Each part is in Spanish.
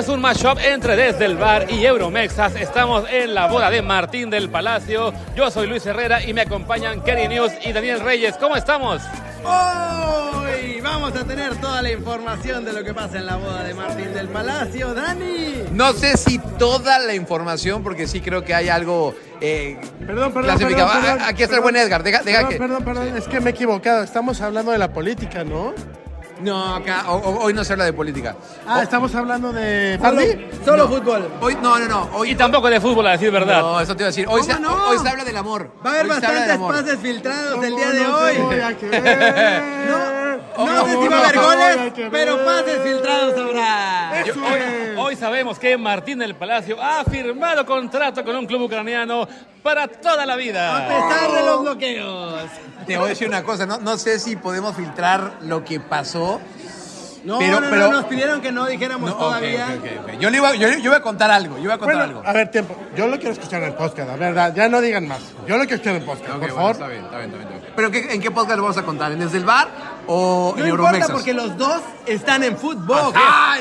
Es un mashup entre Desde el Bar y Euromexas. Estamos en la boda de Martín del Palacio. Yo soy Luis Herrera y me acompañan Kerry News y Daniel Reyes. ¿Cómo estamos? Hoy vamos a tener toda la información de lo que pasa en la boda de Martín del Palacio. Dani. No sé si toda la información, porque sí creo que hay algo eh, Perdón, perdón, clasificado. perdón, perdón, Ah, Aquí está el buen Edgar. Deja, deja Perdón, que. perdón, perdón, es que me he equivocado. Estamos hablando de la política, ¿no? No, acá, o- o- hoy no se habla de política. Ah, estamos hablando de Solo, Pardi. solo fútbol. Hoy, no, no, no. Hoy, Y tampoco de fútbol, a decir verdad. No, eso te iba a decir. Hoy, se, ¿Cómo no? hoy se habla del amor. Va a haber Hoy se habla del bastantes amor. pases filtrados el ¿Cómo día de no te voy hoy. No, no sé si va a haber a goles, pero pases filtrados habrá. Hoy, hoy sabemos que Martín del Palacio ha firmado contrato con un club ucraniano para toda la A vida. pesar de los bloqueos. Te voy a decir una cosa. No, no sé si podemos filtrar lo que pasó. No, Pero- no, no, pero- nos pidieron que no dijéramos No, ok, todavía. ok, ok, ok. Yo, le iba, yo, yo iba a contar algo. Yo iba a contar Bueno, algo. a ver, tiempo. Yo lo quiero escuchar en el podcast, la verdad. Ya no digan más. Yo lo quiero escuchar en el podcast, Ok, por bueno, favor. está bien, está bien, está bien, está bien. ¿Pero qué- en qué podcast lo vamos a contar? ¿En Desde el Bar o No en importa Euromexas? porque los dos están en fútbol. ¡Ay,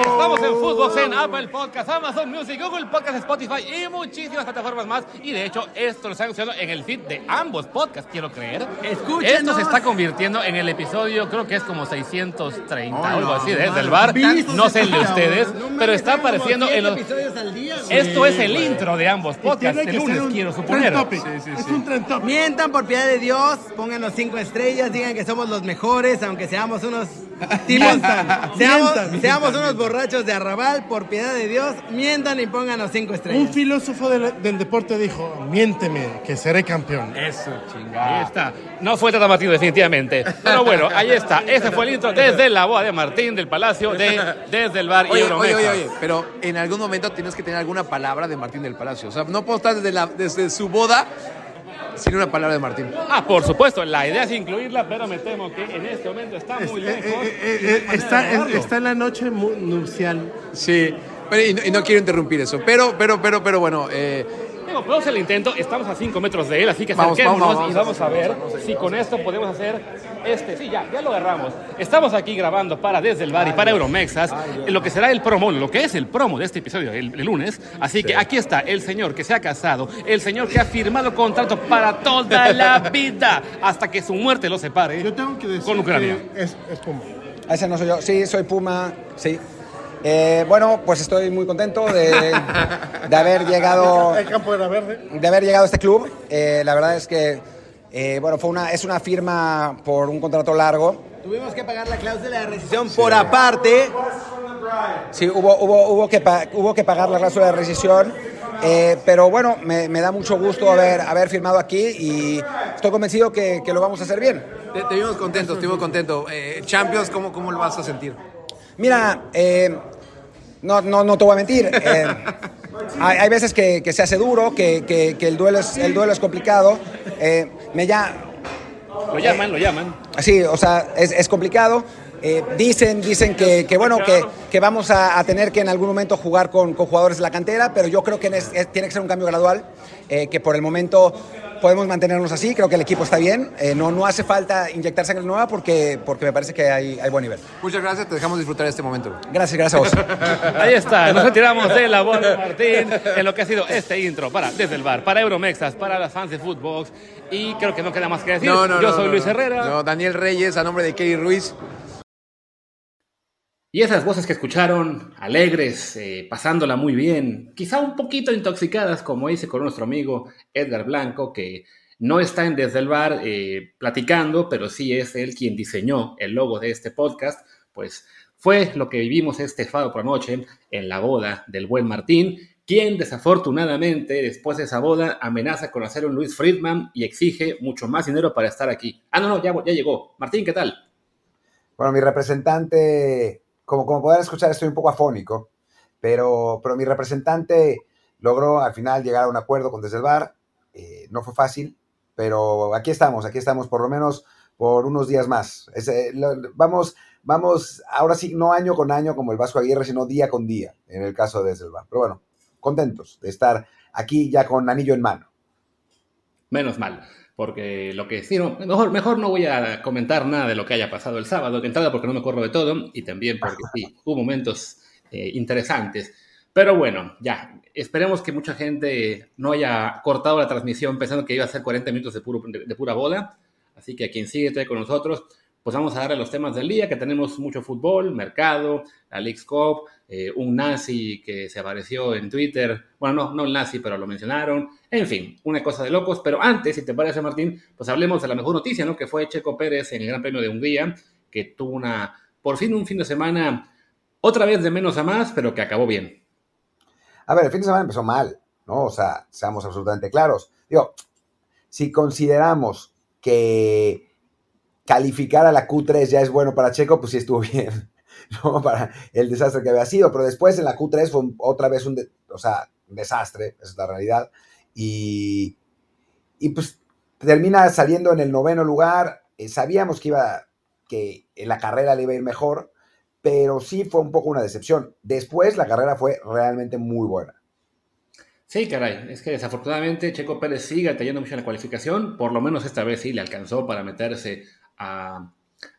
Estamos en Footbox, en Apple Podcast, Amazon Music, Google Podcast, Spotify y muchísimas plataformas más. Y de hecho, esto lo están anunciando en el feed de ambos podcasts, quiero creer. Escúchenos. Esto se está convirtiendo en el episodio, creo que es como 630 o algo no, así, desde el bar. No sé el de ustedes, No pero está apareciendo en los... episodios al día, güey. Esto es el intro de ambos podcasts, ser lunes, un quiero suponer. es un trend topic. Mientan por piedad de Dios, pónganos cinco estrellas, digan que somos los mejores, aunque seamos unos Mientan, seamos, mientan, seamos unos borrachos de arrabal, por piedad de Dios, mientan y pónganos cinco Un estrellas. filósofo del, del deporte dijo, miénteme, que seré campeón. Eso, Ahí chingada. está. No fue Tata Martín, definitivamente. Pero bueno, ahí está. Ese fue el intro desde la boda de Martín del Palacio, de, desde el bar y Oye, oye, Euromexas. oye, oye, pero en algún momento tienes que tener alguna palabra de Martín del Palacio. O sea, no puedo estar desde, la, desde su boda sin una palabra de Martín. Ah, por supuesto, la idea es incluirla, pero me temo que en este momento está muy Eh, lejos. eh, eh, está, en, lograrlo. está en la noche nupcial. Sí, pero, y, no, y no quiero interrumpir eso. Pero, pero, pero, pero bueno, eh, Podemos hacer el intento, estamos a 5 metros de él, así que Vamos, acerquémonos vamos, y vamos, vamos a ver si con esto podemos hacer este. Sí, ya, ya lo agarramos. Estamos aquí grabando para Desde el Bar y para Euromexas, lo que será el promo, lo que es el promo de este episodio el, el lunes. Así que aquí está el señor que se ha casado, el señor que ha firmado contrato para toda la vida, hasta que su muerte lo separe Yo tengo que decir con Ucrania. que es, es Puma. Ese no soy yo. Sí, soy Puma. Sí. Eh, bueno, pues estoy muy contento de, de haber llegado El campo era verde. de haber llegado a este club. Eh, la verdad es que eh, bueno, fue una, es una firma por un contrato largo. Tuvimos que pagar la cláusula de rescisión por aparte. Sí, hubo, hubo, hubo, que, hubo que pagar la cláusula de rescisión. eh, pero bueno, me, me da mucho gusto haber, haber firmado aquí y estoy convencido que, que lo vamos a hacer bien. te, te vimos contentos, te vimos. Eh, Champions, ¿cómo, ¿cómo lo vas a sentir? Mira, eh, no, no, no te voy a mentir. eh, hay, hay veces que, que se hace duro, que, que- que el, duelo es, el duelo es complicado. eh, me ya, Lo llaman, lo llaman. sí, o sea, es, es complicado. eh, dicen, dicen que, que, bueno, que, que vamos a, a tener que en algún momento jugar con, con jugadores de la cantera, pero yo creo que es- es- tiene que ser un cambio gradual, eh, que por el momento podemos mantenernos así, creo que el equipo está bien, eh, no, no hace falta inyectar sangre nueva porque, porque me parece que hay, hay buen nivel. Muchas gracias, te dejamos disfrutar este momento. Gracias, gracias a vos. Ahí está, nos retiramos de la boda de Martín en lo que ha sido este intro para Desde el Bar, para Euromexas, para las fans de Footbox. Y creo que no queda más que decir. No, no, Yo no, soy no, Luis. Herrera. No, Daniel Reyes, a nombre de Kelly Ruiz. Y esas voces que escucharon, alegres, eh, pasándola muy bien, quizá un poquito intoxicadas, como hice con nuestro amigo Edgar Blanco, que no está en Desde el Bar eh, platicando, pero sí es él quien diseñó el logo de este podcast, pues fue lo que vivimos este sábado por la noche en la boda del buen Martín, quien desafortunadamente después de esa boda amenaza con hacer un Luis Friedman y exige mucho más dinero para estar aquí. Ah, no, no, ya, ya llegó. Martín, ¿qué tal? Bueno, mi representante, como, como podrán escuchar, estoy un poco afónico, pero, pero mi representante logró al final llegar a un acuerdo con Desde el Bar. Eh, no fue fácil, pero aquí estamos, aquí estamos por lo menos por unos días más. Es, vamos, vamos, ahora sí, no año con año como el Vasco Aguirre, sino día con día, en el caso de Desde el Bar. Pero bueno, contentos de estar aquí ya con anillo en mano. Menos mal, porque lo que sí, no, mejor, mejor no voy a comentar nada de lo que haya pasado el sábado, de entrada porque no me acuerdo de todo, y también porque sí, hubo momentos eh, interesantes. Pero bueno, ya, esperemos que mucha gente no haya cortado la transmisión pensando que iba a ser 40 minutos de, puro, de, pura bola. Así que a quien sigue con nosotros, pues vamos a darle los temas del día, que tenemos mucho fútbol, mercado, la League Cup, eh, un nazi que se apareció en Twitter, bueno, no, no el nazi, pero lo mencionaron, en fin, una cosa de locos, pero antes, si te parece Martín, pues hablemos de la mejor noticia, ¿no? Que fue Checo Pérez en el Gran Premio de Hungría, que tuvo una, por fin un fin de semana, otra vez de menos a más, pero que acabó bien. A ver, el fin de semana empezó mal, ¿no? O sea, seamos absolutamente claros. Digo, si consideramos que calificar a la Q3 ya es bueno para Checo, pues sí estuvo bien, ¿no? Para el desastre que había sido, pero después en la Q3 fue otra vez un, o sea, desastre, esa es la realidad, y, y pues termina saliendo en el noveno lugar, eh, sabíamos que iba, que en la carrera le iba a ir mejor, pero sí fue un poco una decepción. Después la carrera fue realmente muy buena. Sí, caray, es que desafortunadamente Checo Pérez sigue teniendo mucho en la cualificación, por lo menos esta vez sí le alcanzó para meterse a,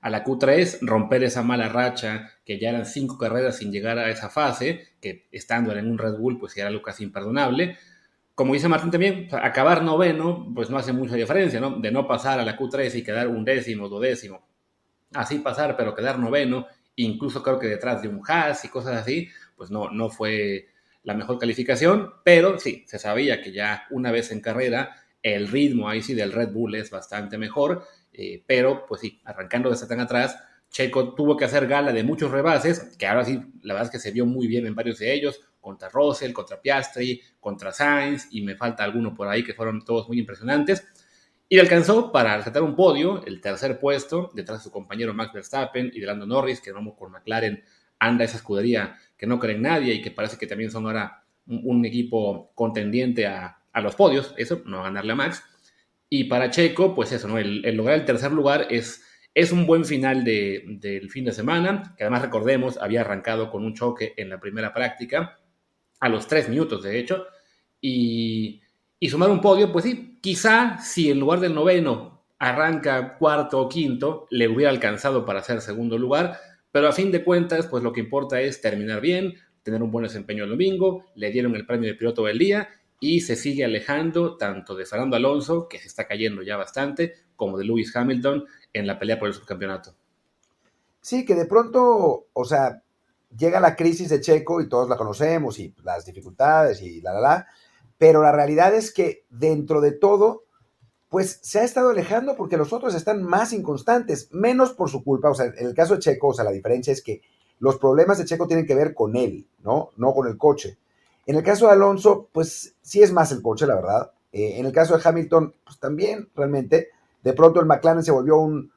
la Q3, romper esa mala racha, que ya eran cinco carreras sin llegar a esa fase, que estando en un Red Bull, pues era algo casi imperdonable. Como dice Martín también, acabar noveno, pues no hace mucha diferencia, ¿no? De no pasar a la Q3 y quedar un décimo. Así pasar, pero quedar noveno, incluso creo que detrás de un Haas y cosas así, pues no, no fue la mejor calificación, pero sí, se sabía que ya una vez en carrera, el ritmo ahí sí del Red Bull es bastante mejor eh, pero, pues sí, arrancando desde tan atrás, Checo tuvo que hacer gala de muchos rebases, que ahora sí, la verdad es que se vio muy bien en varios de ellos, contra Russell, contra Piastri, contra Sainz, y me falta alguno por ahí que fueron todos muy impresionantes. Y alcanzó para rescatar un podio, el tercer puesto, detrás de su compañero Max Verstappen y de Lando Norris, que vamos con McLaren, anda esa escudería que no cree en nadie y que parece que también son ahora un, equipo contendiente a, a, los podios, eso, no ganarle a Max. Y para Checo, pues eso, ¿no? El, lograr el tercer lugar es, es un buen final del fin de semana, que además recordemos, había arrancado con un choque en la primera práctica, a los tres minutos de hecho, y, y sumar un podio, pues sí, quizá si en lugar del noveno arranca cuarto o quinto, le hubiera alcanzado para ser segundo lugar, pero a fin de cuentas, pues lo que importa es terminar bien, tener un buen desempeño el domingo, le dieron el premio de piloto del día y se sigue alejando tanto de Fernando Alonso, que se está cayendo ya bastante, como de Lewis Hamilton en la pelea por el subcampeonato. Sí, que de pronto, o sea, llega la crisis de Checo y todos la conocemos y las dificultades y la, la, la, pero la realidad es que dentro de todo, pues se ha estado alejando porque los otros están más inconstantes, menos por su culpa, o sea, en el caso de Checo, o sea, la diferencia es que los problemas de Checo tienen que ver con él, ¿no? No con el coche. En el caso de Alonso, pues sí es más el coche, la verdad. Eh, en el caso de Hamilton, pues también realmente. De pronto el McLaren se volvió un,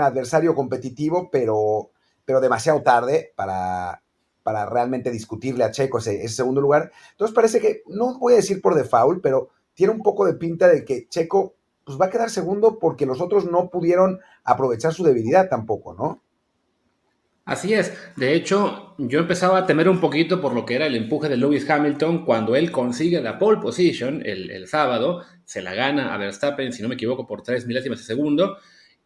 adversario competitivo, pero, pero demasiado tarde para, para realmente discutirle a Checo ese, ese, segundo lugar. Entonces parece que, no voy a decir por default, pero tiene un poco de pinta de que Checo pues, va a quedar segundo porque los otros no pudieron aprovechar su debilidad tampoco, ¿no? Así es. De hecho, yo empezaba a temer un poquito por lo que era el empuje de Lewis Hamilton cuando él consigue la pole position el, sábado, se la gana a Verstappen, si no me equivoco, por tres milésimas de segundo.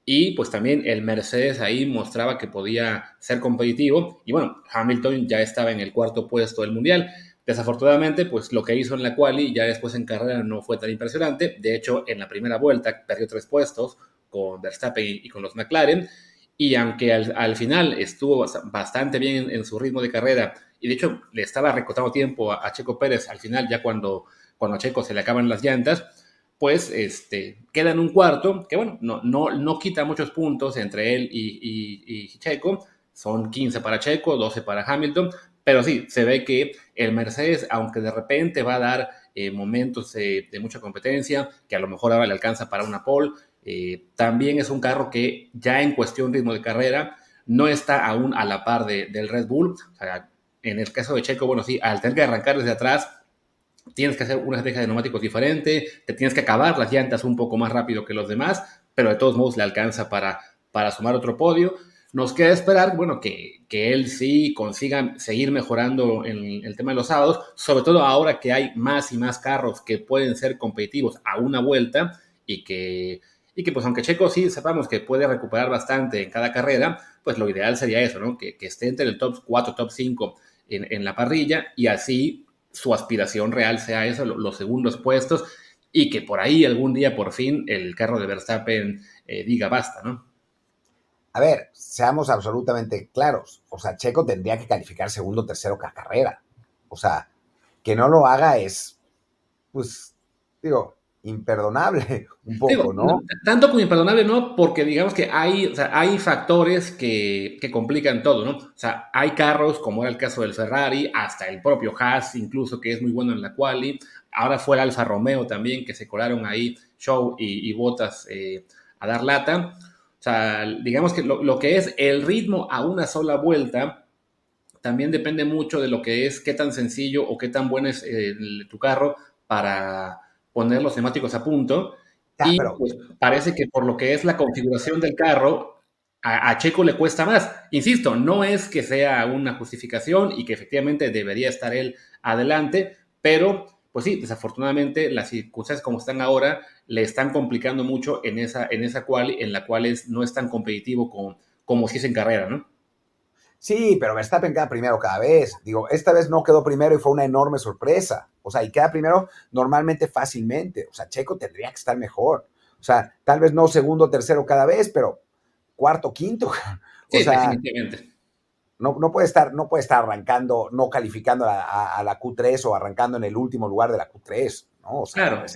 Y pues también el Mercedes ahí mostraba que podía ser competitivo. Y bueno, Hamilton ya estaba en el cuarto puesto del Mundial. Desafortunadamente, pues lo que hizo en la quali ya después en carrera no fue tan impresionante. De hecho, en la primera vuelta perdió tres puestos con Verstappen y con los McLaren. Y aunque al, final estuvo bastante bien en, su ritmo de carrera, y de hecho le estaba recortando tiempo a, Checo Pérez al final, ya cuando, cuando a Checo se le acaban las llantas, pues este, queda en un cuarto, que bueno, no, no, no quita muchos puntos entre él y, Checo, son 15 para Checo, 12 para Hamilton, pero sí, se ve que el Mercedes, aunque de repente va a dar eh, momentos de, mucha competencia, que a lo mejor ahora le alcanza para una pole, eh, también es un carro que ya en cuestión ritmo de carrera no está aún a la par del Red Bull. en el caso de Checo, bueno, sí, al tener que arrancar desde atrás, tienes que hacer una estrategia de neumáticos diferente, te tienes que acabar las llantas un poco más rápido que los demás, pero de todos modos le alcanza para, para sumar otro podio. Nos queda esperar, bueno, que, que él sí consiga seguir mejorando en el tema de los sábados, sobre todo ahora que hay más y más carros que pueden ser competitivos a una vuelta y que y que pues aunque Checo sí sepamos que puede recuperar bastante en cada carrera, pues lo ideal sería eso, ¿no? Que, esté entre el top 4, top 5 en, la parrilla y así su aspiración real sea eso, los segundos puestos y que por ahí algún día por fin el carro de Verstappen eh, diga basta, ¿no? A ver, seamos absolutamente claros. O sea, Checo tendría que calificar segundo, tercero cada carrera. O sea, que no lo haga es, pues, digo, imperdonable un poco, ¿no? Tanto como imperdonable, no, porque digamos que hay, hay factores que, que, complican todo, ¿no? O sea, hay carros, como era el caso del Ferrari, hasta el propio Haas, incluso, que es muy bueno en la quali. Ahora fue el Alfa Romeo también, que se colaron ahí Show y, Botas eh, a dar lata. O sea, digamos que lo, que es el ritmo a una sola vuelta también depende mucho de lo que es qué tan sencillo o qué tan bueno es eh, tu carro para poner los temáticos a punto. Ah, y pues, parece que por lo que es la configuración del carro, a, Checo le cuesta más. Insisto, no es que sea una justificación y que efectivamente debería estar él adelante, pero pues sí, desafortunadamente las circunstancias como están ahora le están complicando mucho en esa, en esa cual, en la cual es, no es tan competitivo como, como si es en carrera, ¿no? Sí, pero Verstappen queda primero cada vez. Digo, esta vez no quedó primero y fue una enorme sorpresa. O sea, y queda primero normalmente fácilmente. O sea, Checo tendría que estar mejor. O sea, tal vez no segundo, tercero cada vez, pero cuarto, quinto. O sea, definitivamente no, puede estar, no puede estar arrancando, no calificando a, la Q3 o arrancando en el último lugar de la Q3, ¿no? O sea, claro.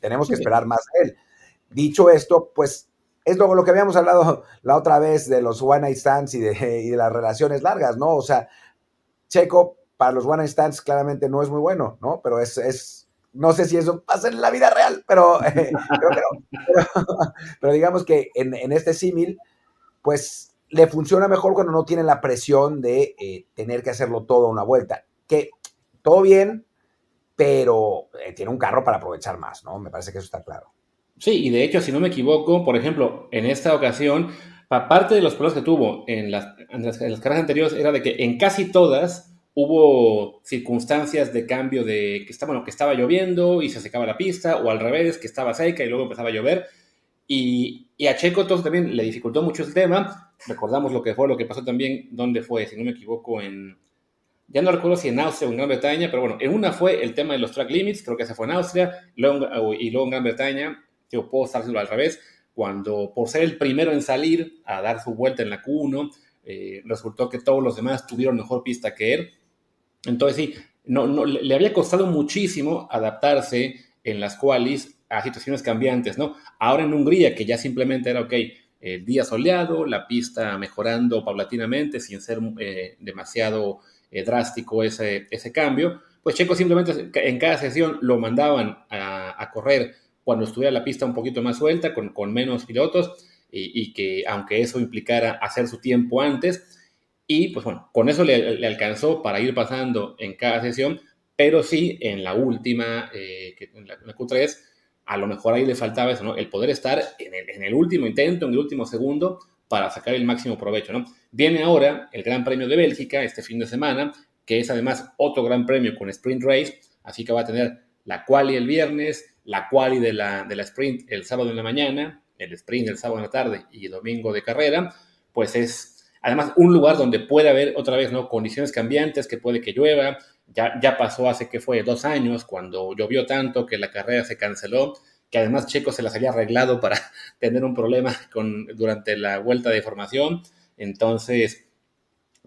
tenemos que esperar más de él. Dicho esto, pues es lo, lo que habíamos hablado la otra vez de los one night stands y de, las relaciones largas, ¿no? O sea, Checo para los one night stands claramente no es muy bueno, ¿no? Pero es, es no sé si eso pasa en la vida real, pero, pero, digamos que en, en este símil, pues le funciona mejor cuando no tiene la presión de eh, tener que hacerlo todo a una vuelta. Que todo bien, pero eh, tiene un carro para aprovechar más, ¿no? Me parece que eso está claro. Sí, y de hecho, si no me equivoco, por ejemplo, en esta ocasión, parte de los problemas que tuvo en las, en las, carreras anteriores era de que en casi todas hubo circunstancias de cambio de que estaba, bueno, que estaba lloviendo y se secaba la pista, o al revés, que estaba seca y luego empezaba a llover. Y, y a Checo entonces también le dificultó mucho el tema, recordamos lo que fue, lo que pasó también, ¿dónde fue? Si no me equivoco, en... Ya no recuerdo si en Austria o en Gran Bretaña, pero bueno, en una fue el tema de los track limits, creo que esa fue en Austria, y luego en Gran Bretaña, yo puedo estárselo al revés, cuando por ser el primero en salir a dar su vuelta en la Q1, eh, resultó que todos los demás tuvieron mejor pista que él. Entonces sí, no, no, le había costado muchísimo adaptarse en las qualis a situaciones cambiantes, ¿no? Ahora en Hungría, que ya simplemente era, ok, el día soleado, la pista mejorando paulatinamente sin ser eh, demasiado eh, drástico ese, ese cambio, pues Checo simplemente en cada sesión lo mandaban a, correr cuando estuviera la pista un poquito más suelta, con, con menos pilotos, y, que aunque eso implicara hacer su tiempo antes, y pues bueno, con eso le, alcanzó para ir pasando en cada sesión, pero sí en la última, eh, en la, en la Q3, a lo mejor ahí le faltaba eso, ¿no? El poder estar en el, último intento, en el último segundo, para sacar el máximo provecho, ¿no? Viene ahora el Gran Premio de Bélgica este fin de semana, que es además otro gran premio con sprint race, así que va a tener la quali el viernes, la quali de la, de la sprint el sábado en la mañana, el sprint el sábado en la tarde y domingo de carrera, pues es además un lugar donde puede haber otra vez, ¿no? Condiciones cambiantes, que puede que llueva, ya, pasó hace que fue dos años, cuando llovió tanto que la carrera se canceló, que además Checo se las había arreglado para tener un problema con, durante la vuelta de formación. Entonces,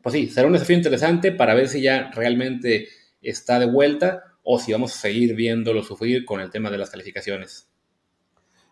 pues sí, será un desafío interesante para ver si ya realmente está de vuelta o si vamos a seguir viéndolo sufrir con el tema de las calificaciones.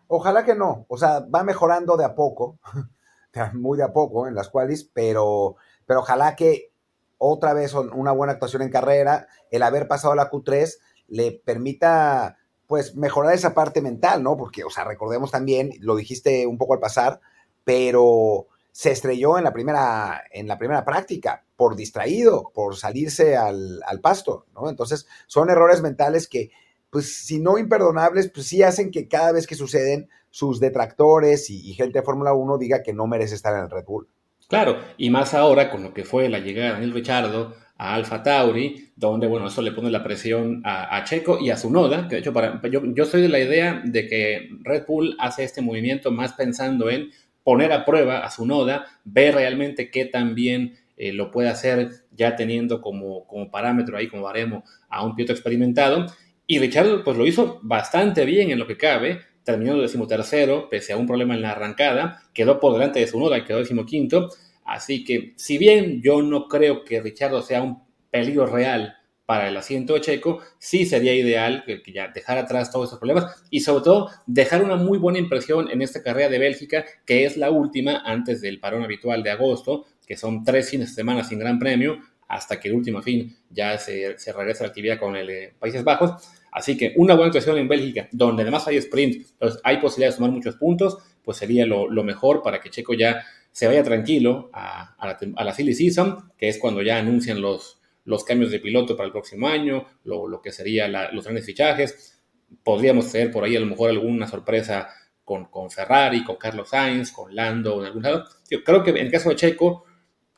Ojalá que no, o sea, va mejorando de a poco, muy de a poco en las cuales, pero, pero ojalá que otra vez una buena actuación en carrera, el haber pasado la Q3 le permita pues mejorar esa parte mental, ¿no? Porque, o sea, recordemos también, lo dijiste un poco al pasar, pero se estrelló en la primera, en la primera práctica por distraído, por salirse al, pasto, ¿no? Entonces, son errores mentales que, pues, si no imperdonables, pues sí hacen que cada vez que suceden, sus detractores y, gente de Fórmula 1 diga que no merece estar en el Red Bull. Claro, y más ahora con lo que fue la llegada de Daniel Richardo a Alfa Tauri, donde, bueno, eso le pone la presión a, Checo y a su noda, que de hecho para, yo, yo soy de la idea de que Red Bull hace este movimiento más pensando en poner a prueba a su noda, ver realmente qué tan bien eh, lo puede hacer ya teniendo como, como parámetro ahí, como baremo, a un piloto experimentado. Y Richard pues lo hizo bastante bien en lo que cabe, terminó decimotercero, pese a un problema en la arrancada, quedó por delante de su noda y quedó decimoquinto. Así que, si bien yo no creo que Richard sea un peligro real para el asiento de Checo, sí sería ideal que, ya dejar atrás todos esos problemas y sobre todo dejar una muy buena impresión en esta carrera de Bélgica, que es la última antes del parón habitual de agosto, que son tres fines de semana sin gran premio, hasta que el último fin ya se, se regresa la actividad con el eh, Países Bajos. Así que una buena actuación en Bélgica, donde además hay sprint, entonces hay posibilidad de sumar muchos puntos, pues sería lo, mejor para que Checo ya se vaya tranquilo a, a, la, a la silly season, que es cuando ya anuncian los, los cambios de piloto para el próximo año, lo, que serían los grandes fichajes. Podríamos tener por ahí a lo mejor alguna sorpresa con, con Ferrari, con Carlos Sainz, con Lando en algún lado. Yo creo que en el caso de Checo,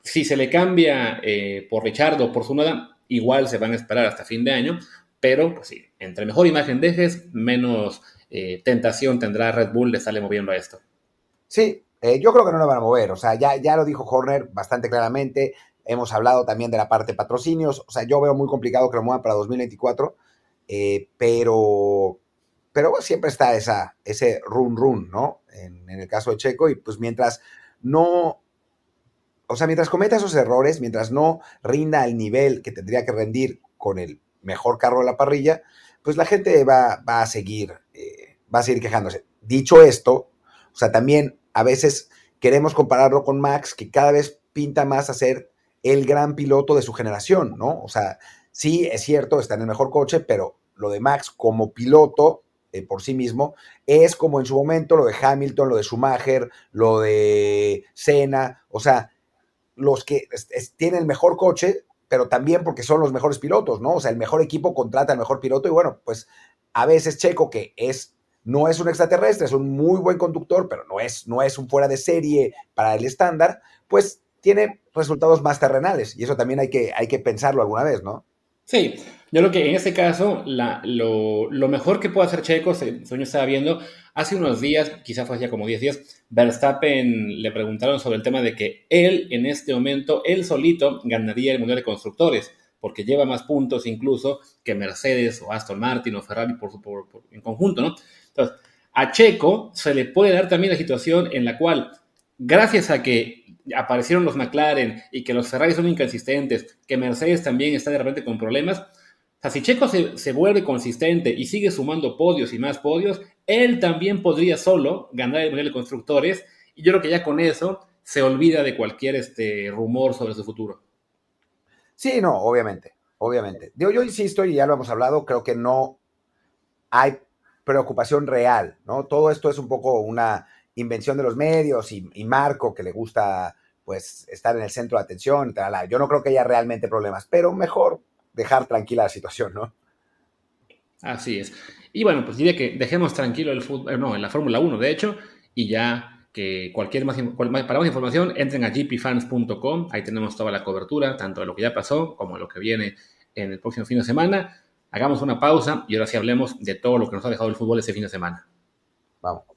si se le cambia eh, por Richardo, por su nada, igual se van a esperar hasta fin de año, pero pues sí, entre mejor imagen dejes, menos eh, tentación tendrá Red Bull de estarle moviendo a esto. Sí, eh, yo creo que no lo van a mover, o sea, ya, ya lo dijo Horner bastante claramente, Hemos hablado también de la parte de patrocinios. O sea, yo veo muy complicado que lo muevan para 2024, eh, pero, pero siempre está esa, ese run run, ¿no? En, el caso de Checo, y pues mientras no, o sea, mientras cometa esos errores, mientras no rinda al nivel que tendría que rendir con el mejor carro de la parrilla, pues la gente va, va a seguir, eh, va a seguir quejándose. Dicho esto, o sea, también a veces queremos compararlo con Max, que cada vez pinta más a ser el gran piloto de su generación, ¿no? O sea, sí, es cierto, está en el mejor coche, pero lo de Max como piloto eh, por sí mismo es como en su momento lo de Hamilton, lo de Schumacher, lo de Senna, o sea, los que tienen el mejor coche, pero también porque son los mejores pilotos, ¿no? O sea, el mejor equipo contrata al mejor piloto y bueno, pues a veces Checo, que es no es un extraterrestre, es un muy buen conductor, pero no es, no es un fuera de serie para el estándar, pues tiene resultados más terrenales y eso también hay que, hay que pensarlo alguna vez, ¿no? Sí, yo creo que en este caso lo, mejor que puede hacer Checo, Soño estaba viendo, hace unos días, quizás fue hacía como 10 días, Verstappen le preguntaron sobre el tema de que él en este momento, él solito ganaría el Mundial de Constructores, porque lleva más puntos incluso que Mercedes o Aston Martin o Ferrari por, en conjunto, ¿no? Entonces, a Checo se le puede dar también la situación en la cual, gracias a que aparecieron los McLaren y que los Ferrari son inconsistentes, que Mercedes también está de repente con problemas. O sea, si Checo se, vuelve consistente y sigue sumando podios y más podios, él también podría solo ganar el Mundial de Constructores. Y yo creo que ya con eso se olvida de cualquier este, rumor sobre su futuro. Sí, no, obviamente, obviamente. Yo, yo insisto, y ya lo hemos hablado, creo que no hay preocupación real, ¿no? Todo esto es un poco una invención de los medios y, Marco, que le gusta pues estar en el centro de atención. Tal, Yo no creo que haya realmente problemas, pero mejor dejar tranquila la situación, ¿no? Así es. Y bueno, pues diría que dejemos tranquilo el fútbol, eh, no, en la Fórmula 1, de hecho, y ya que cualquier más, para más información entren a gpfans.com, ahí tenemos toda la cobertura, tanto de lo que ya pasó como de lo que viene en el próximo fin de semana. Hagamos una pausa y ahora sí hablemos de todo lo que nos ha dejado el fútbol ese fin de semana. Vamos.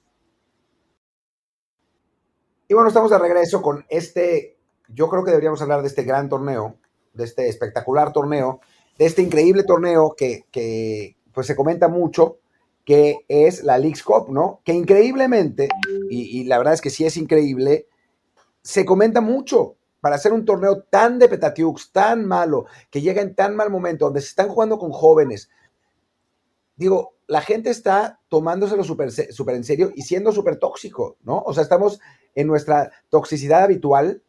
Y bueno, estamos de regreso con este, yo creo que deberíamos hablar de este gran torneo, de este espectacular torneo, de este increíble torneo que, que pues se comenta mucho, que es la League's Cup, ¿no? Que increíblemente, y, la verdad es que sí es increíble, se comenta mucho para hacer un torneo tan de Petatiux, tan malo, que llega en tan mal momento, donde se están jugando con jóvenes. Digo, la gente está tomándoselo súper super en serio y siendo súper tóxico, ¿no? O sea, estamos en nuestra toxicidad habitual,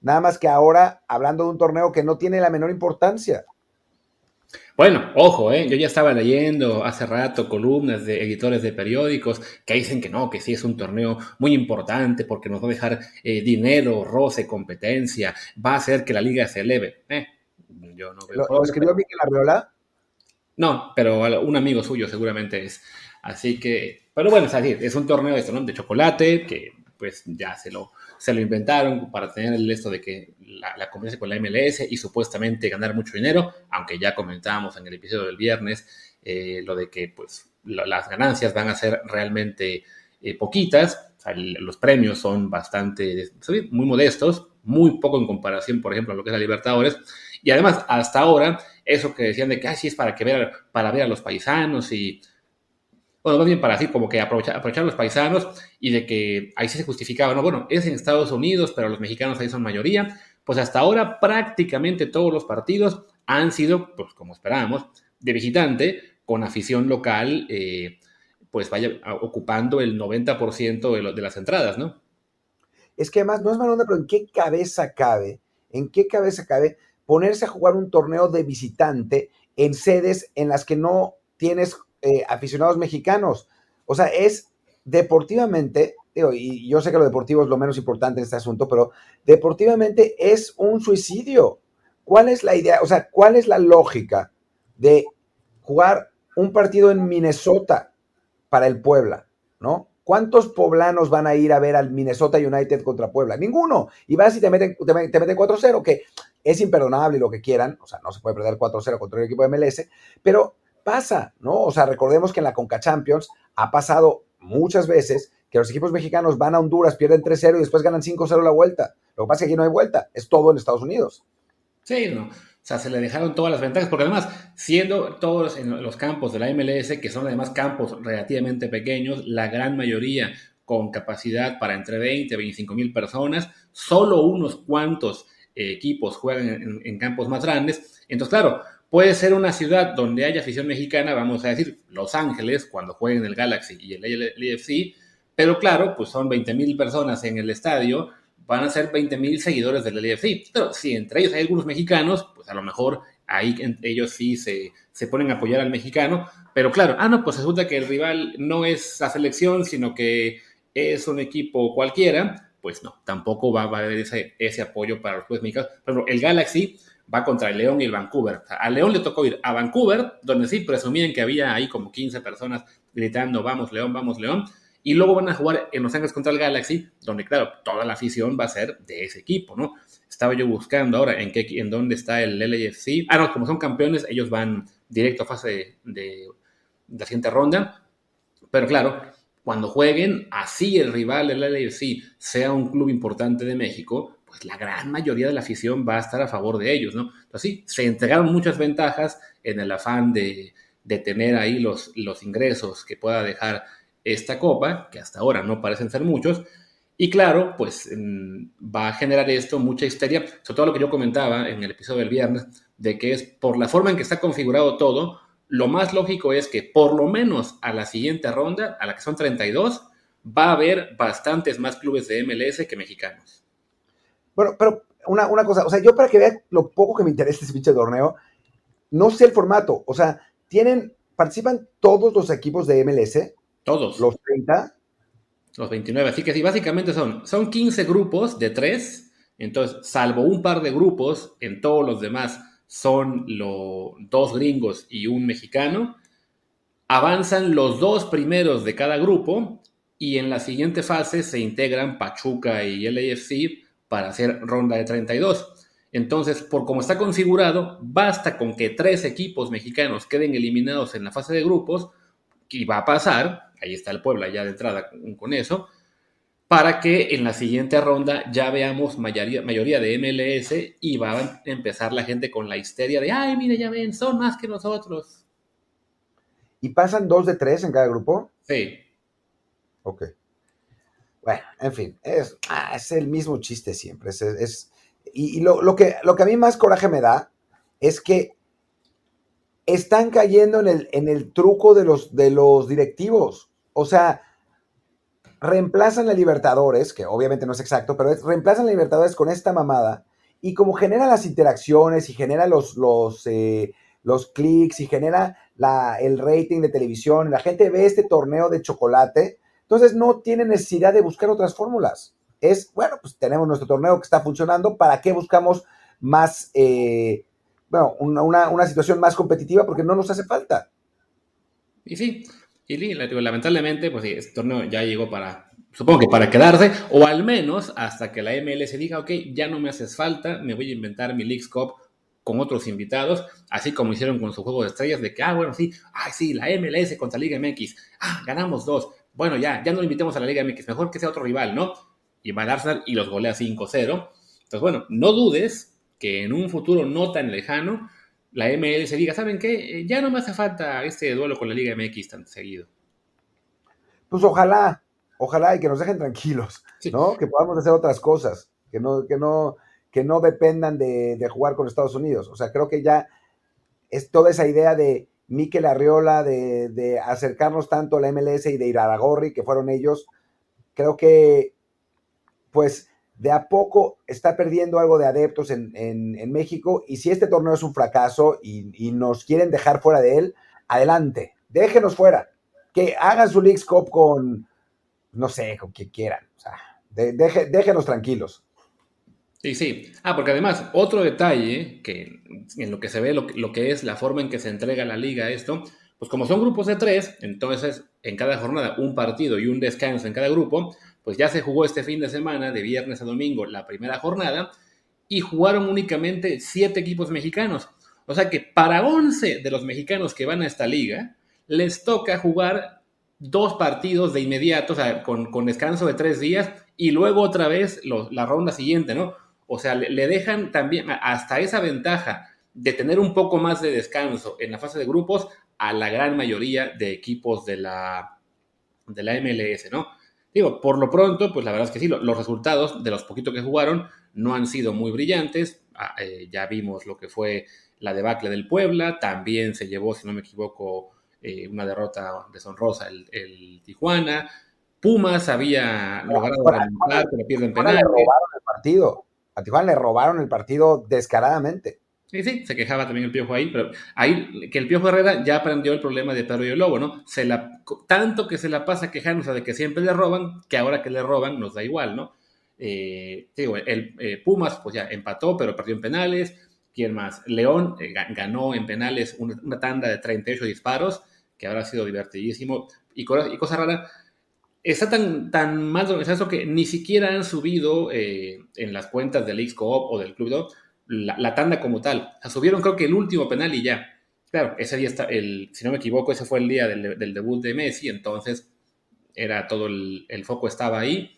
nada más que ahora hablando de un torneo que no tiene la menor importancia. Bueno, ojo, ¿eh? yo ya estaba leyendo hace rato columnas de editores de periódicos que dicen que no, que sí es un torneo muy importante porque nos va a dejar eh, dinero, roce, competencia, va a hacer que la liga se eleve. Eh, yo no veo ¿Lo, escribió Miquel Arriola? No, pero un amigo suyo seguramente es. Así que, pero bueno, es así, es un torneo de, de chocolate que pues ya se lo, se lo inventaron para tener el esto de que la, la competencia con la MLS y supuestamente ganar mucho dinero, aunque ya comentábamos en el episodio del viernes eh, lo de que pues las ganancias van a ser realmente eh, poquitas, los premios son bastante, muy modestos, muy poco en comparación, por ejemplo, a lo que es la Libertadores. Y además, hasta ahora, eso que decían de que así es para, que ver, para ver a los paisanos y, bueno, más bien para así como que aprovechar, aprovechar a los paisanos y de que ahí sí se justificaba, no, bueno, es en Estados Unidos, pero los mexicanos ahí son mayoría. Pues hasta ahora prácticamente todos los partidos han sido, pues como esperábamos, de visitante, con afición local, eh, pues vaya ocupando el 90% de, las entradas, ¿no? Es que además, no es malo, pero ¿en qué cabeza cabe? ¿En qué cabeza cabe ponerse a jugar un torneo de visitante en sedes en las que no tienes eh, aficionados mexicanos? O sea, es deportivamente, y yo sé que lo deportivo es lo menos importante en este asunto, pero deportivamente es un suicidio. ¿Cuál es la idea? O sea, ¿cuál es la lógica de jugar un partido en Minnesota para el Puebla, ¿no? ¿Cuántos poblanos van a ir a ver al Minnesota United contra Puebla? Ninguno. Y vas y te meten, te meten 4-0, que es imperdonable y lo que quieran. O sea, no se puede perder 4-0 contra un equipo de MLS, pero pasa, ¿no? O sea, recordemos que en la Conca Champions ha pasado muchas veces que los equipos mexicanos van a Honduras, pierden 3-0 y después ganan 5-0 la vuelta. Lo que pasa es que aquí no hay vuelta, es todo en Estados Unidos. Sí, no. O sea, se le dejaron todas las ventajas, porque además, siendo todos en los campos de la MLS, que son además campos relativamente pequeños, la gran mayoría con capacidad para entre 20 y 25 mil personas, solo unos cuantos eh, equipos juegan en, campos más grandes. Entonces, claro, puede ser una ciudad donde haya afición mexicana, vamos a decir Los Ángeles, cuando jueguen el Galaxy y el LFC, pero claro, pues son 20 mil personas en el estadio, van a ser 20 mil seguidores del LFC. Pero si entre ellos hay algunos mexicanos, pues a lo mejor ahí ellos sí se, se, ponen a apoyar al mexicano. Pero claro, ah, no, pues resulta que el rival no es la selección, sino que es un equipo cualquiera. Pues no, tampoco va, a haber ese, ese, apoyo para los clubes mexicanos. Ejemplo, el Galaxy va contra el León y el Vancouver. a León le tocó ir a Vancouver, donde sí presumían que había ahí como 15 personas gritando, vamos León, vamos León y luego van a jugar en Los Ángeles contra el Galaxy, donde, claro, toda la afición va a ser de ese equipo, ¿no? Estaba yo buscando ahora en, qué, en dónde está el LAFC. Ah, no, como son campeones, ellos van directo a fase de, la siguiente ronda. Pero claro, cuando jueguen, así el rival del LAFC sea un club importante de México, pues la gran mayoría de la afición va a estar a favor de ellos, ¿no? Entonces sí, se entregaron muchas ventajas en el afán de, tener ahí los, los ingresos que pueda dejar esta copa, que hasta ahora no parecen ser muchos, y claro, pues va a generar esto mucha histeria, sobre todo lo que yo comentaba en el episodio del viernes, de que es por la forma en que está configurado todo, lo más lógico es que por lo menos a la siguiente ronda, a la que son 32, va a haber bastantes más clubes de MLS que mexicanos. Bueno, pero una, cosa, o sea, yo para que vean lo poco que me interesa este pinche torneo, no sé el formato, o sea, tienen, participan todos los equipos de MLS, todos. ¿Los 30? Los 29. Así que sí, básicamente son, son 15 grupos de 3. Entonces, salvo un par de grupos, en todos los demás son los dos gringos y un mexicano. Avanzan los dos primeros de cada grupo y en la siguiente fase se integran Pachuca y LAFC para hacer ronda de 32. Entonces, por como está configurado, basta con que tres equipos mexicanos queden eliminados en la fase de grupos, y va a pasar, ahí está el Puebla ya de entrada con, eso, para que en la siguiente ronda ya veamos mayoría, mayoría de MLS y va a empezar la gente con la histeria de, ay, mire, ya ven, son más que nosotros. ¿Y pasan dos de tres en cada grupo? Sí. Ok. Bueno, en fin, es, ah, es el mismo chiste siempre. Es, y, lo, que, lo que a mí más coraje me da es que están cayendo en el, en el truco de los, de los directivos. O sea, reemplazan a Libertadores, que obviamente no es exacto, pero reemplazan a Libertadores con esta mamada. Y como genera las interacciones y genera los, los, eh, los clics y genera la, el rating de televisión, la gente ve este torneo de chocolate, entonces no tiene necesidad de buscar otras fórmulas. Es, bueno, pues tenemos nuestro torneo que está funcionando, ¿para qué buscamos más eh, bueno, una, situación más competitiva porque no nos hace falta. Y sí, y lamentablemente, pues sí, este torneo ya llegó para, supongo que para quedarse, o al menos hasta que la MLS diga, ok, ya no me haces falta, me voy a inventar mi Leagues Cup con otros invitados, así como hicieron con su juego de estrellas, de que, ah, bueno, sí, ah, sí, la MLS contra Liga MX, ah, ganamos dos, bueno, ya, ya no lo invitemos a la Liga MX, mejor que sea otro rival, ¿no? Y va al Arsenal y los golea 5-0, Entonces, bueno, no dudes que en un futuro no tan lejano la MLS diga, ¿saben qué? Eh, ya no me hace falta este duelo con la Liga MX tan seguido. Pues ojalá, ojalá y que nos dejen tranquilos, ¿no? Que podamos hacer otras cosas, que no, que no, que no dependan de, jugar con Estados Unidos. O sea, creo que ya es toda esa idea de Mikel Arriola, de, acercarnos tanto a la MLS y de ir a la Gorri, que fueron ellos, creo que, pues, de a poco está perdiendo algo de adeptos en, México y si este torneo es un fracaso y, nos quieren dejar fuera de él, adelante, déjenos fuera, que hagan su League Cup con, no sé, con quien quieran, o sea, déjenos tranquilos. Sí, sí. Ah, porque además, otro detalle que en lo que se ve lo, que es la forma en que se entrega la liga esto, pues como son grupos de tres, entonces en cada jornada un partido y un descanso en cada grupo, pues ya se jugó este fin de semana, de viernes a domingo, la primera jornada, y jugaron únicamente siete equipos mexicanos. O sea que para 11 de los mexicanos que van a esta liga, les toca jugar dos partidos de inmediato, o sea, con, descanso de tres días, y luego otra vez la ronda siguiente, ¿no? O sea, le, dejan también hasta esa ventaja de tener un poco más de descanso en la fase de grupos a la gran mayoría de equipos de la, de la MLS, ¿no? Digo, por lo pronto, pues la verdad es que sí, los resultados de los poquitos que jugaron no han sido muy brillantes. Ah, eh, ya vimos lo que fue la debacle del Puebla, también se llevó, si no me equivoco, eh, una derrota deshonrosa el, el Tijuana. Pumas había logrado remontar, pero pierden robaron el partido. A Tijuana le robaron el partido descaradamente. Sí, sí, se quejaba también el Piojo ahí, pero ahí que el Piojo Herrera ya aprendió el problema de Pedro y el Lobo, ¿no? Tanto que se la pasa quejándose de que siempre le roban, que ahora que le roban nos da igual, ¿no? Eh, digo, el eh, Pumas pues ya empató, pero perdió en penales. ¿Quién más? León eh, ganó en penales una, tanda de 38 disparos, que habrá sido divertidísimo. Y, y cosa rara, está tan, tan mal organizado que ni siquiera han subido en las cuentas del X-Coop o del Club 2 la, tanda como tal. Subieron creo que el último penal y ya. Claro, ese día está, el, si no me equivoco, ese fue el día del, debut de Messi, entonces era todo el, foco estaba ahí.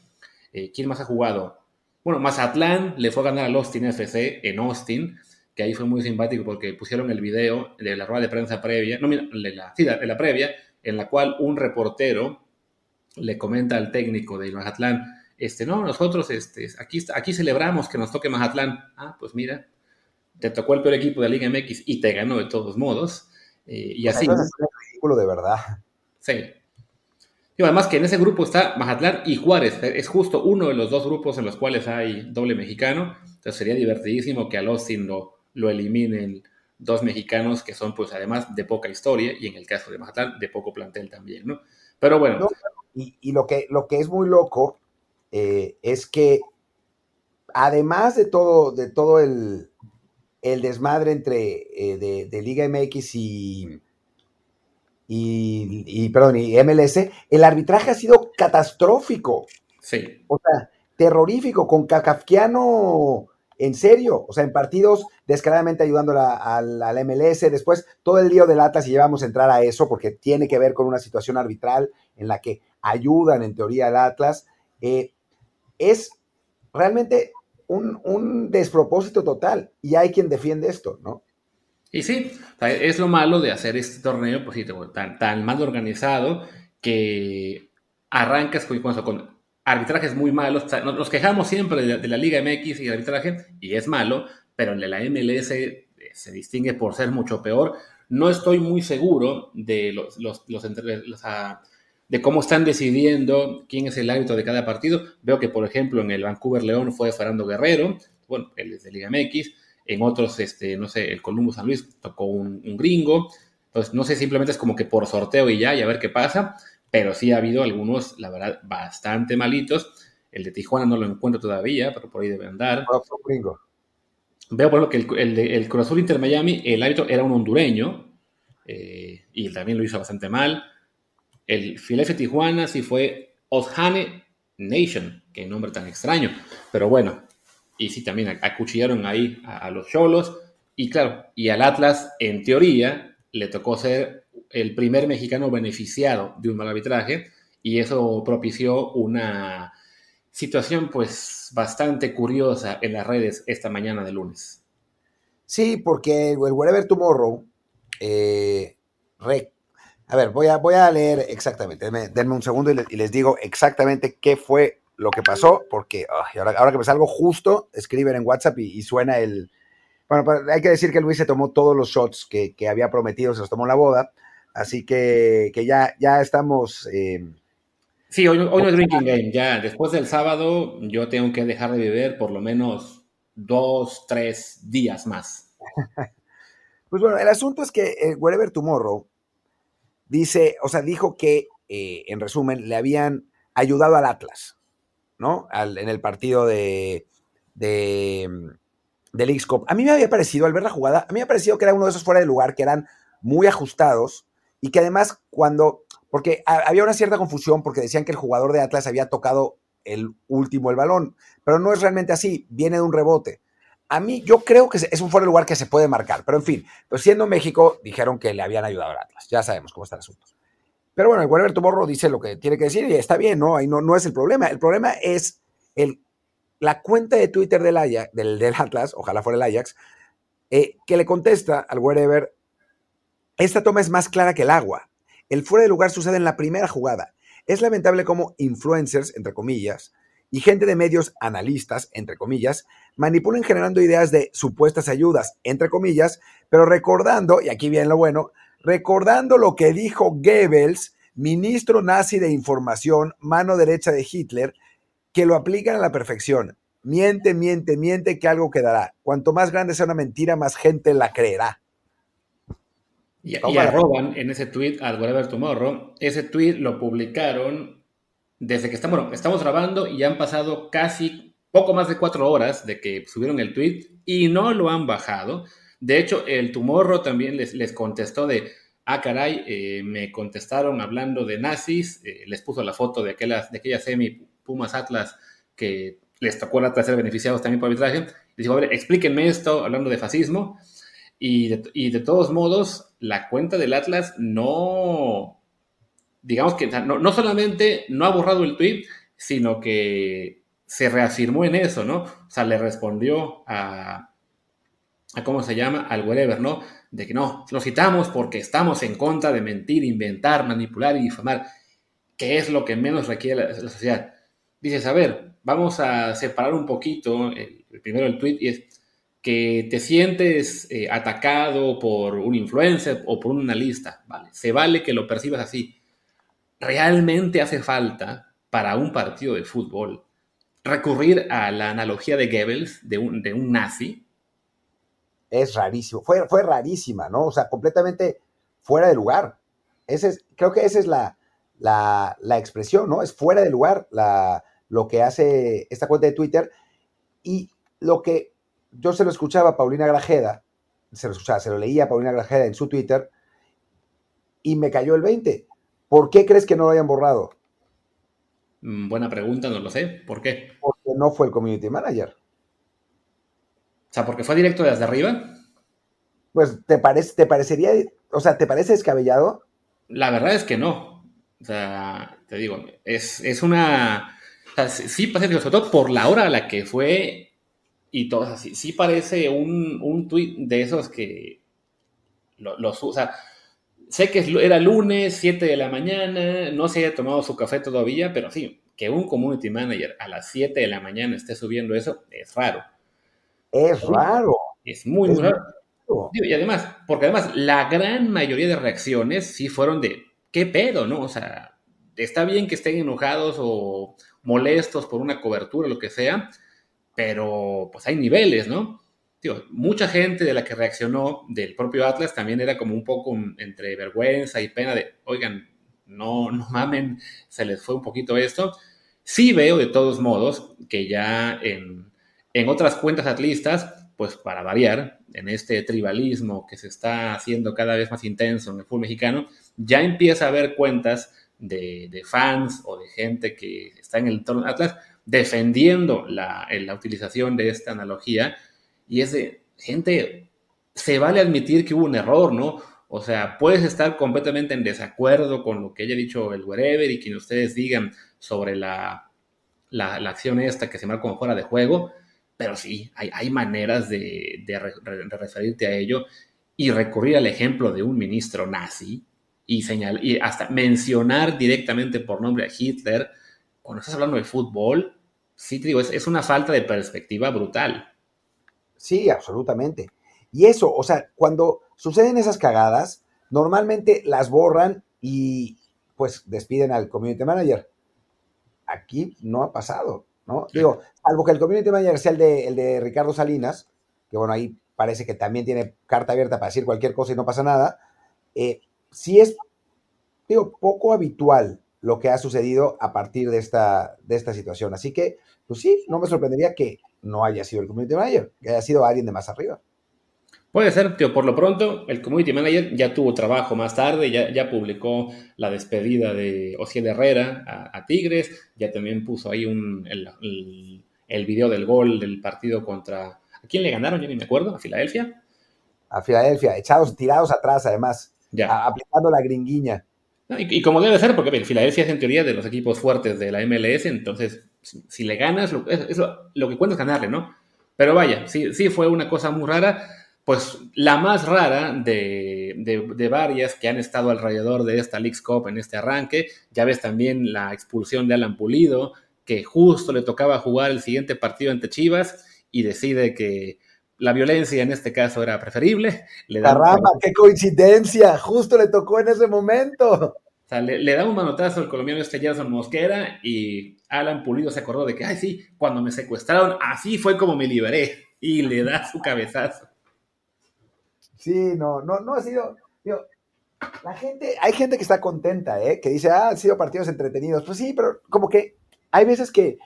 Eh, ¿Quién más ha jugado? Bueno, Mazatlán le fue a ganar al Austin FC en Austin, que ahí fue muy simpático porque pusieron el video de la rueda de prensa previa, no, de la, sí, la previa, en la cual un reportero le comenta al técnico de Mazatlán, este, no, nosotros este, aquí, aquí celebramos que nos toque Mazatlán. Ah, pues mira, te tocó el peor equipo de la Liga MX y te ganó de todos modos. Eh, y así. Es ridículo de verdad. Sí. Y además que en ese grupo está Mazatlán y Juárez. Es justo uno de los dos grupos en los cuales hay doble mexicano. Entonces sería divertidísimo que al Austin lo, lo eliminen dos mexicanos que son pues además de poca historia y en el caso de Mazatlán de poco plantel también, ¿no? Pero bueno. Y, y, lo, que, lo que es muy loco eh, es que además de todo, de todo el, desmadre entre eh, de, Liga MX y, y, perdón, y MLS, el arbitraje ha sido catastrófico. Sí. O sea, terrorífico, con Kafkiano en serio, o sea, en partidos descaradamente ayudando al, al, MLS, después todo el lío del Atlas y llevamos a entrar a eso porque tiene que ver con una situación arbitral en la que ayudan en teoría al Atlas. Eh, es realmente un, despropósito total y hay quien defiende esto, ¿no? Y sí, es lo malo de hacer este torneo, pues sí, tan, tan mal organizado que arrancas con, con arbitrajes muy malos. nos quejamos siempre de, la Liga MX y el arbitraje, y es malo, pero de la MLS eh, se distingue por ser mucho peor. No estoy muy seguro de los, los, los, los ah, de cómo están decidiendo quién es el árbitro de cada partido. Veo que, por ejemplo, en el Vancouver León fue Fernando Guerrero, bueno, él es de Liga MX, en otros, este, no sé, el Columbus San Luis tocó un, gringo, entonces no sé, simplemente es como que por sorteo y ya, y a ver qué pasa, pero sí ha habido algunos, la verdad, bastante malitos. El de Tijuana no lo encuentro todavía, pero por ahí debe andar. gringo. Veo por lo que el, el, Cruz Azul Inter Miami, el árbitro era un hondureño, eh, y también lo hizo bastante mal. El Philadelphia Tijuana sí fue Ojane Nation, qué nombre tan extraño. Pero bueno, y sí también acuchillaron ahí a, los Cholos. Y claro, y al Atlas, en teoría, le tocó ser el primer mexicano beneficiado de un mal arbitraje. Y eso propició una situación pues bastante curiosa en las redes esta mañana de lunes. Sí, porque el Wherever Tomorrow, eh, a ver, voy a, voy a leer exactamente, denme, un segundo y les, digo exactamente qué fue lo que pasó, porque ahora, ahora, que me salgo justo, escriben en WhatsApp y, suena el... Bueno, hay que decir que Luis se tomó todos los shots que, había prometido, se los tomó en la boda, así que, ya, ya estamos... Eh, Sí, hoy, hoy no es drinking game. Ya después del sábado yo tengo que dejar de beber por lo menos dos, tres días más. Pues bueno, el asunto es que eh, Wherever Tomorrow dice, o sea, dijo que, eh, en resumen, le habían ayudado al Atlas, ¿no? en el partido de, de del x A mí me había parecido, al ver la jugada, a mí me ha parecido que era uno de esos fuera de lugar que eran muy ajustados y que además cuando porque había una cierta confusión porque decían que el jugador de Atlas había tocado el último el balón, pero no es realmente así, viene de un rebote. A mí, yo creo que es un fuera de lugar que se puede marcar, pero en fin, pues siendo México, dijeron que le habían ayudado al Atlas, ya sabemos cómo está el asunto. Pero bueno, el Whatever Tomorrow dice lo que tiene que decir y está bien, ¿no? Ahí no, no es el problema. El problema es el, la cuenta de Twitter del, del, del Atlas, ojalá fuera el Ajax, eh, que le contesta al Wherever, esta toma es más clara que el agua. El fuera de lugar sucede en la primera jugada. Es lamentable cómo influencers, entre comillas, y gente de medios analistas, entre comillas, manipulan generando ideas de supuestas ayudas, entre comillas, pero recordando, y aquí viene lo bueno, recordando lo que dijo Goebbels, ministro nazi de información, mano derecha de Hitler, que lo aplican a la perfección. Miente, miente, miente que algo quedará. Cuanto más grande sea una mentira, más gente la creerá. Y, arroban en ese tweet al Whatever Tomorrow. Ese tweet lo publicaron desde que estamos, estamos grabando y han pasado casi poco más de cuatro horas de que subieron el tweet y no lo han bajado. De hecho, el Tomorrow también les, les contestó de, ah, caray, eh, me contestaron hablando de nazis, eh, les puso la foto de, aquellas, de aquella semi Pumas Atlas que les tocó la ser beneficiados también por arbitraje. Les digo, a ver, explíquenme esto hablando de fascismo. Y de, todos modos, la cuenta del Atlas no, digamos que no, solamente no ha borrado el tweet, sino que se reafirmó en eso, ¿no? O sea, le respondió a, a ¿cómo se llama? Al whatever, ¿no? De que no, lo citamos porque estamos en contra de mentir, inventar, manipular y difamar, que es lo que menos requiere la, sociedad. Dices, a ver, vamos a separar un poquito el, primero el tweet y es, que te sientes eh, atacado por un influencer o por un analista, ¿vale? Se vale que lo percibas así. ¿Realmente hace falta para un partido de fútbol recurrir a la analogía de Goebbels, de un, de un nazi? Es rarísimo, fue, fue rarísima, ¿no? O sea, completamente fuera de lugar. Ese es, creo que esa es la, la, la expresión, ¿no? Es fuera de lugar lo que hace esta cuenta de Twitter. Y lo que yo se lo escuchaba a Paulina Grajeda, se lo escuchaba, se lo leía a Paulina Grajeda en su Twitter y me cayó el 20. ¿Por qué crees que no lo hayan borrado? Mm, buena pregunta, no lo sé. ¿Por qué? Porque no fue el community manager. O sea, porque fue directo desde arriba. Pues te parece, te parecería, o sea, ¿te parece descabellado? La verdad es que no. O sea, te digo, es, es una. O sea, sí, sobre todo por la hora a la que fue y todo así. Sí parece un, un tweet de esos que los o sea, sé que era lunes, 7 de la mañana, no se haya tomado su café todavía, pero sí, que un community manager a las 7 de la mañana esté subiendo eso es raro. Es raro. Es muy, raro. Y además, porque además la gran mayoría de reacciones sí fueron de, ¿qué pedo, no? O sea, está bien que estén enojados o molestos por una cobertura, lo que sea, pero pues hay niveles, ¿no? mucha gente de la que reaccionó del propio Atlas también era como un poco entre vergüenza y pena de, oigan, no, no mamen, se les fue un poquito esto. Sí veo de todos modos que ya en, en otras cuentas atlistas, pues para variar, en este tribalismo que se está haciendo cada vez más intenso en el fútbol mexicano, ya empieza a haber cuentas de, de fans o de gente que está en el entorno de Atlas defendiendo la, la utilización de esta analogía y es de, gente, se vale admitir que hubo un error, ¿no? O sea, puedes estar completamente en desacuerdo con lo que haya dicho el wherever y quien ustedes digan sobre la, la, acción esta que se marca como fuera de juego, pero sí, hay, hay maneras de, referirte a ello y recurrir al ejemplo de un ministro nazi y, señal, y hasta mencionar directamente por nombre a Hitler, cuando estás hablando de fútbol, sí te digo, es, es una falta de perspectiva brutal. Sí, absolutamente. Y eso, o sea, cuando suceden esas cagadas, normalmente las borran y pues despiden al community manager. Aquí no ha pasado, ¿no? Digo, algo que el community manager sea el de, el de Ricardo Salinas, que bueno, ahí parece que también tiene carta abierta para decir cualquier cosa y no pasa nada. Eh, sí es, digo, poco habitual lo que ha sucedido a partir de esta, de esta situación. Así que, pues sí, no me sorprendería que no haya sido el community manager, que haya sido alguien de más arriba. Puede ser, tío, por lo pronto, el community manager ya tuvo trabajo más tarde, ya, ya publicó la despedida de Ociel Herrera a, Tigres, ya también puso ahí un, el, el, video del gol del partido contra... ¿A quién le ganaron? Yo ni me acuerdo, ¿a Filadelfia? A Filadelfia, echados, tirados atrás además, ya. aplicando la gringuiña. Y, como debe ser, porque Filadelfia es en teoría de los equipos fuertes de la MLS, entonces si, le ganas, lo, lo, que cuenta es ganarle, ¿no? Pero vaya, sí, sí fue una cosa muy rara pues la más rara de, varias que han estado alrededor de esta League's Cup en este arranque. Ya ves también la expulsión de Alan Pulido, que justo le tocaba jugar el siguiente partido ante Chivas y decide que la violencia en este caso era preferible. Le Caramba, qué coincidencia, justo le tocó en ese momento. O sea, le, da un manotazo al colombiano este Jason Mosquera y Alan Pulido se acordó de que, ay, sí, cuando me secuestraron, así fue como me liberé. Y le da su cabezazo. Sí, no, no, no ha sido. la gente, hay gente que está contenta, ¿eh? Que dice, ah, han sido partidos entretenidos. Pues sí, pero como que hay veces que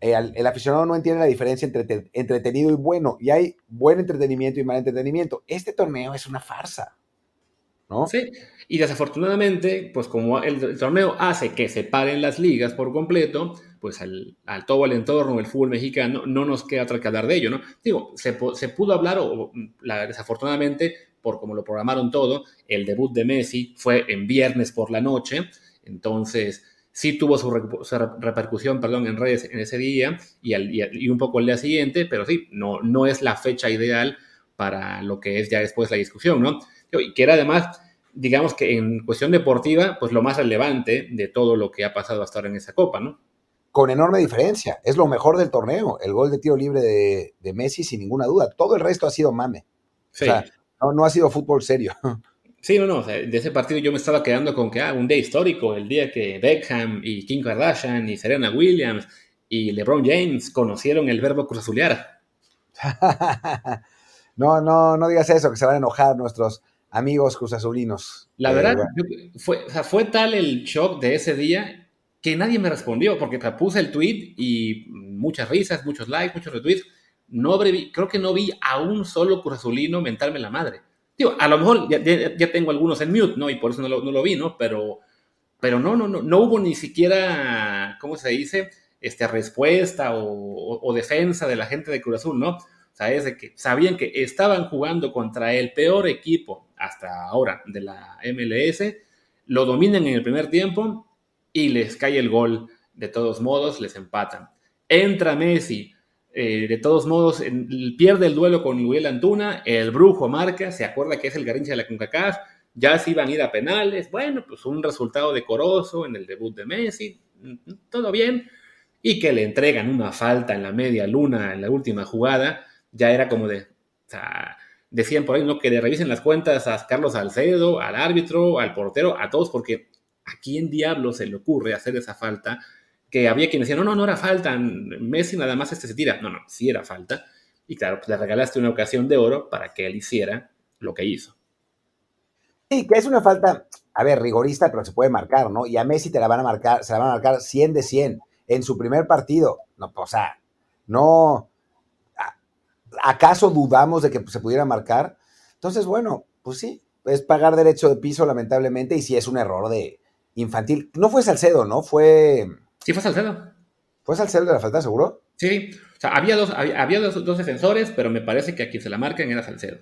eh, el, aficionado no entiende la diferencia entre entretenido y bueno. Y hay buen entretenimiento y mal entretenimiento. Este torneo es una farsa. ¿No? Sí, y desafortunadamente, pues como el, torneo hace que se paren las ligas por completo, pues al, todo el entorno el fútbol mexicano no nos queda otra que hablar de ello, ¿no? Digo, se, pudo hablar, o la, desafortunadamente, por como lo programaron todo, el debut de Messi fue en viernes por la noche, entonces sí tuvo su, repercusión, perdón, en redes en ese día y, y, un poco el día siguiente, pero sí, no, no es la fecha ideal para lo que es ya después la discusión, ¿no? Y que era además digamos que en cuestión deportiva, pues lo más relevante de todo lo que ha pasado hasta ahora en esa copa, ¿no? con enorme diferencia. Es lo mejor del torneo. El gol de tiro libre de, Messi, sin ninguna duda. Todo el resto ha sido mame. O sea, no, ha sido fútbol serio. Sí, no, no. de ese partido yo me estaba quedando con que, ah, un día histórico, el día que Beckham y Kim Kardashian y Serena Williams y LeBron James conocieron el verbo cruzazulear. no, no, no digas eso, que se van a enojar nuestros amigos cruzazulinos. La verdad, eh, fue, fue tal el shock de ese día que nadie me respondió, porque puse el tweet y muchas risas, muchos likes, muchos retweets. No creo que no vi a un solo curazulino mentarme la madre. A lo mejor ya, tengo algunos en mute, ¿no? Y por eso no lo, vi, ¿no? Pero, pero no, no, no, no hubo ni siquiera, ¿cómo se dice? Este, respuesta o, defensa de la gente de Cruz Azul, ¿no? O sea, es de que sabían que estaban jugando contra el peor equipo hasta ahora de la MLS, lo dominan en el primer tiempo y les cae el gol. De todos modos, les empatan. Entra Messi. Eh, de todos modos, pierde el duelo con Miguel Antuna. El brujo marca. Se acuerda que es el garincha de la CONCACAF. Ya se iban a ir a penales. Bueno, pues un resultado decoroso en el debut de Messi. Todo bien. Y que le entregan una falta en la media luna en la última jugada. Ya era como de. decían por ahí, ¿no? Que le revisen las cuentas a Carlos Salcedo, al árbitro, al portero, a todos, porque ¿a quién diablo se le ocurre hacer esa falta? Que había quienes decían, no, no, no era falta, Messi nada más este se tira. No, no, sí era falta. Y claro, pues le regalaste una ocasión de oro para que él hiciera lo que hizo. Sí, que es una falta, a ver, rigorista, pero se puede marcar, ¿no? Y a Messi te la van a marcar, se la van a marcar 100 de 100 en su primer partido. No, o sea, no. ¿Acaso dudamos de que se pudiera marcar? Entonces, bueno, pues sí, es pagar derecho de piso, lamentablemente, y sí es un error de, infantil. No fue Salcedo, ¿no? Fue. Sí, fue Salcedo. ¿Fue Salcedo de la falta, seguro? Sí. O sea, había dos, había, dos, defensores, pero me parece que a quien se la marcan era Salcedo.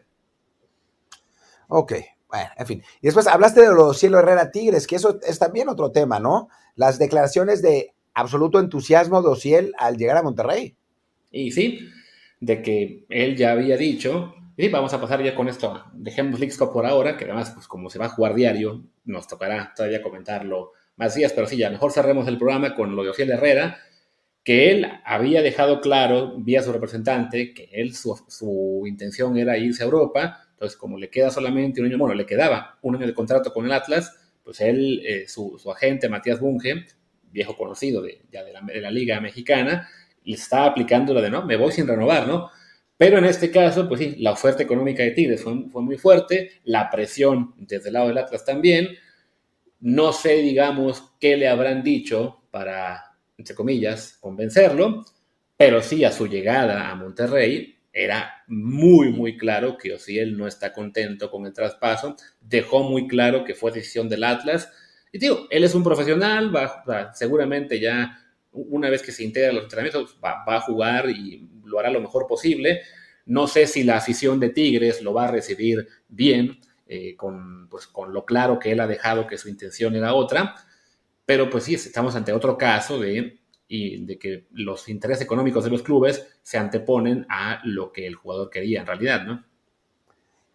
Ok, bueno, en fin. Y después hablaste de los Cielo Herrera Tigres, que eso es también otro tema, ¿no? Las declaraciones de absoluto entusiasmo de Ociel al llegar a Monterrey. Y sí, de que él ya había dicho, y vamos a pasar ya con esto, dejemos League por ahora, que además, pues como se va a jugar diario, nos tocará todavía comentarlo más días, pero sí, ya mejor cerremos el programa con lo de Ociel Herrera, que él había dejado claro vía su representante que él, su, intención era irse a Europa, entonces como le queda solamente un año, bueno, le quedaba un año de contrato con el Atlas, pues él, eh, su, agente Matías Bunge, viejo conocido de, ya de la, de la Liga Mexicana, le está aplicando lo de, no, me voy sin renovar, ¿no? Pero en este caso, pues sí, la oferta económica de Tigres fue, muy fuerte, la presión desde el lado del Atlas también. No sé, digamos, qué le habrán dicho para entre comillas, convencerlo, pero sí a su llegada a Monterrey era muy, muy claro que él no está contento con el traspaso, dejó muy claro que fue decisión del Atlas. Y digo, él es un profesional, va, seguramente ya una vez que se integra a los entrenamientos va, a jugar y lo hará lo mejor posible. No sé si la afición de Tigres lo va a recibir bien, eh, con, pues, con lo claro que él ha dejado que su intención era otra, pero pues sí, estamos ante otro caso de, y de que los intereses económicos de los clubes se anteponen a lo que el jugador quería en realidad, ¿no?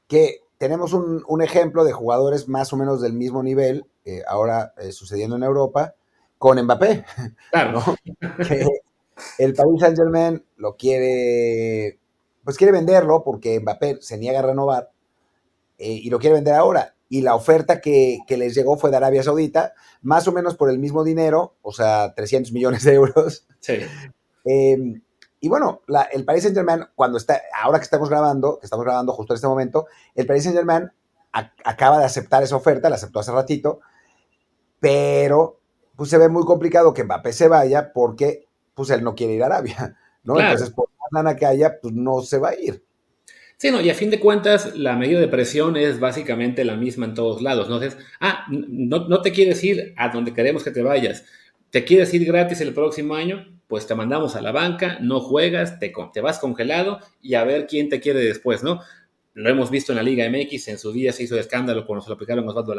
Que tenemos un, ejemplo de jugadores más o menos del mismo nivel, eh, ahora eh, sucediendo en Europa, con Mbappé. Claro. que el Paris Saint Germain lo quiere, pues quiere venderlo porque Mbappé se niega a renovar eh, y lo quiere vender ahora y la oferta que, les llegó fue de Arabia Saudita, más o menos por el mismo dinero, o sea, 300 millones de euros. Sí. Em, y bueno, el Paris Saint Germain, cuando está, ahora que estamos grabando, que estamos grabando justo en este momento, el Paris Saint Germain acaba de aceptar esa oferta, la aceptó hace ratito, pero pues se ve muy complicado que Mbappé se vaya porque pues él no quiere ir a Arabia, ¿no? Entonces, por más lana que haya, pues no se va a ir. Sí, no, y a fin de cuentas, la medida de presión es básicamente la misma en todos lados. ¿no? Ah, no, te quieres ir a donde queremos que te vayas. ¿Te quieres ir gratis el próximo año? Pues te mandamos a la banca, no juegas, te, vas congelado y a ver quién te quiere después, ¿no? Lo hemos visto en la Liga MX, en su día se hizo escándalo cuando se lo aplicaron a Osvaldo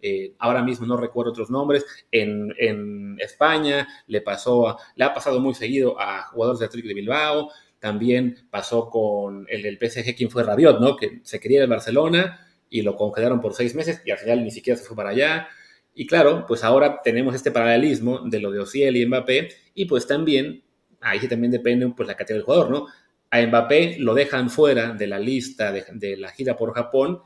eh, ahora mismo no recuerdo otros nombres, en, España le pasó, le ha pasado muy seguido a jugadores de Atlético de Bilbao, también pasó con el del PSG, quien fue Rabiot, ¿no? Que se quería el Barcelona y lo congelaron por seis meses y al final ni siquiera se fue para allá. Y claro, pues ahora tenemos este paralelismo de lo de Ociel y Mbappé y pues también, ahí también depende pues la categoría del jugador, ¿no? A Mbappé lo dejan fuera de la lista de, la gira por Japón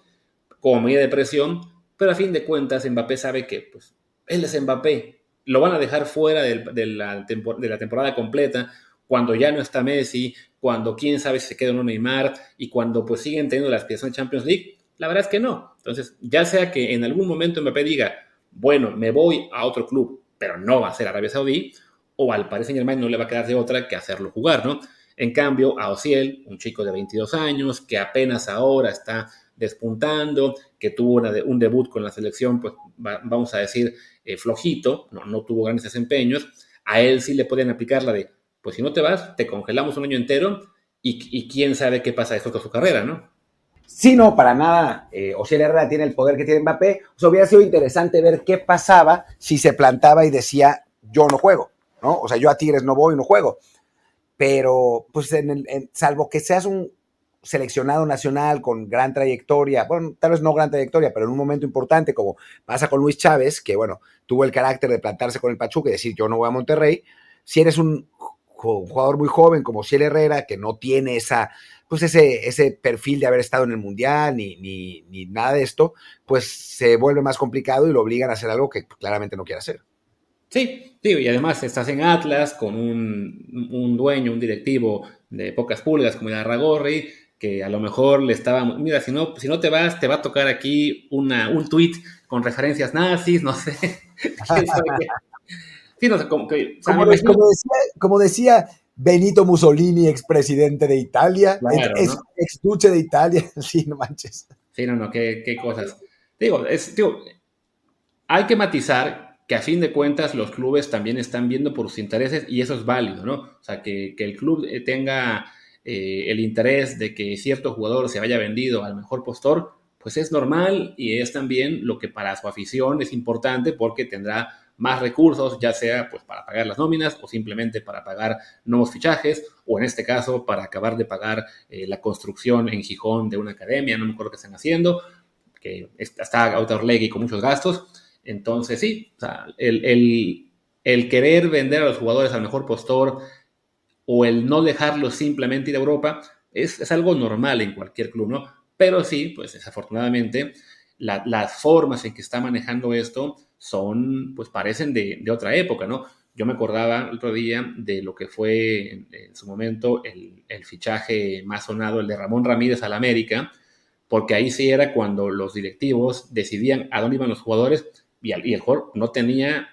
como medida de presión, pero a fin de cuentas Mbappé sabe que pues él es Mbappé, lo van a dejar fuera de la temporada completa cuando ya no está Messi, cuando quién sabe si se queda un Neymar y cuando pues siguen teniendo la aspiración de Champions League, la verdad es que no. Entonces, ya sea que en algún momento Mbappé diga, bueno, me voy a otro club, pero no va a ser Arabia Saudí, o al Paris Saint Germain no le va a quedar de otra que hacerlo jugar, ¿no? En cambio, a Ociel, un chico de 22 años, que apenas ahora está despuntando, que tuvo un debut con la selección, pues vamos a decir, eh, flojito, no, no tuvo grandes desempeños, a él sí le pueden aplicar la de, pues si no te vas, te congelamos un año entero y, quién sabe qué pasa después con su carrera, ¿no? Sí, no, para nada. Eh, Herrera tiene el poder que tiene Mbappé. O sea, hubiera sido interesante ver qué pasaba si se plantaba y decía, yo no juego, ¿no? O sea, yo a Tigres no voy, no juego. Pero, pues, en salvo que seas un seleccionado nacional con gran trayectoria, bueno, tal vez no gran trayectoria, pero en un momento importante, como pasa con Luis Chávez, que, bueno, tuvo el carácter de plantarse con el Pachuca y decir, yo no voy a Monterrey. Si eres un un jugador muy joven como Ciel Herrera, que no tiene esa, pues ese, ese perfil de haber estado en el Mundial ni, ni, nada de esto, pues se vuelve más complicado y lo obligan a hacer algo que claramente no quiere hacer. Sí, sí, y además estás en Atlas con un, un dueño, un directivo de pocas pulgas como era Ragorri, que a lo mejor le estaba, mira, si no, si no te vas, te va a tocar aquí una, un tweet con referencias nazis, no sé. como, decía, Benito Mussolini, expresidente de Italia, ex, duce de Italia, sí, no manches. Sí, no, no, qué, cosas. Digo, hay que matizar que a fin de cuentas los clubes también están viendo por sus intereses y eso es válido, ¿no? O sea, que, el club eh, tenga eh, el interés de que cierto jugador se vaya vendido al mejor postor, pues es normal y es también lo que para su afición es importante porque tendrá más recursos, ya sea pues para pagar las nóminas o simplemente para pagar nuevos fichajes o en este caso para acabar de pagar eh, la construcción en Gijón de una academia, no me acuerdo qué están haciendo, que está y con muchos gastos. Entonces sí, el, el, querer vender a los jugadores al mejor postor o el no dejarlos simplemente ir a Europa es, es algo normal en cualquier club, ¿no? Pero sí, pues desafortunadamente las formas en que está manejando esto son, pues parecen de, otra época, ¿no? Yo me acordaba otro día de lo que fue en, su momento el, fichaje más sonado, el de Ramón Ramírez al América, porque ahí sí era cuando los directivos decidían a dónde iban los jugadores y, el jugador no tenía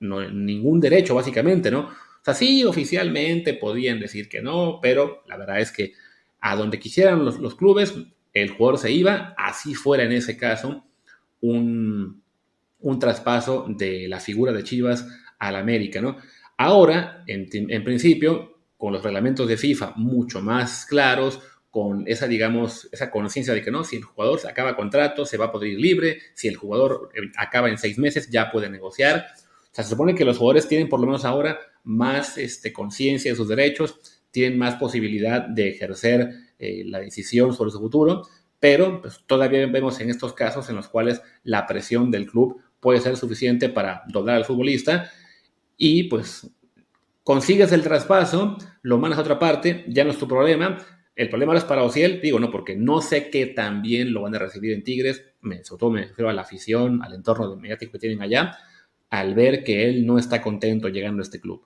ningún derecho, básicamente, ¿no? O sea, sí, oficialmente podían decir que no, pero la verdad es que a donde quisieran los clubes, el jugador se iba, así fuera en ese caso un, un traspaso de la figura de Chivas al América, ¿no? Ahora, en, principio, con los reglamentos de FIFA mucho más claros, con esa, digamos, esa conciencia de que no, si el jugador acaba contrato, se va a poder ir libre, si el jugador eh, acaba en seis meses, ya puede negociar. O sea, se supone que los jugadores tienen por lo menos ahora más este, conciencia de sus derechos, tienen más posibilidad de ejercer eh, la decisión sobre su futuro, pero pues, todavía vemos en estos casos en los cuales la presión del club puede ser suficiente para doblar al futbolista y pues consigues el traspaso, lo mandas a otra parte, ya no es tu problema. El problema ahora es para Ociel, digo, no, porque no sé qué tan bien lo van a recibir en Tigres, me, sobre todo me refiero a la afición, al entorno mediático que tienen allá, al ver que él no está contento llegando a este club.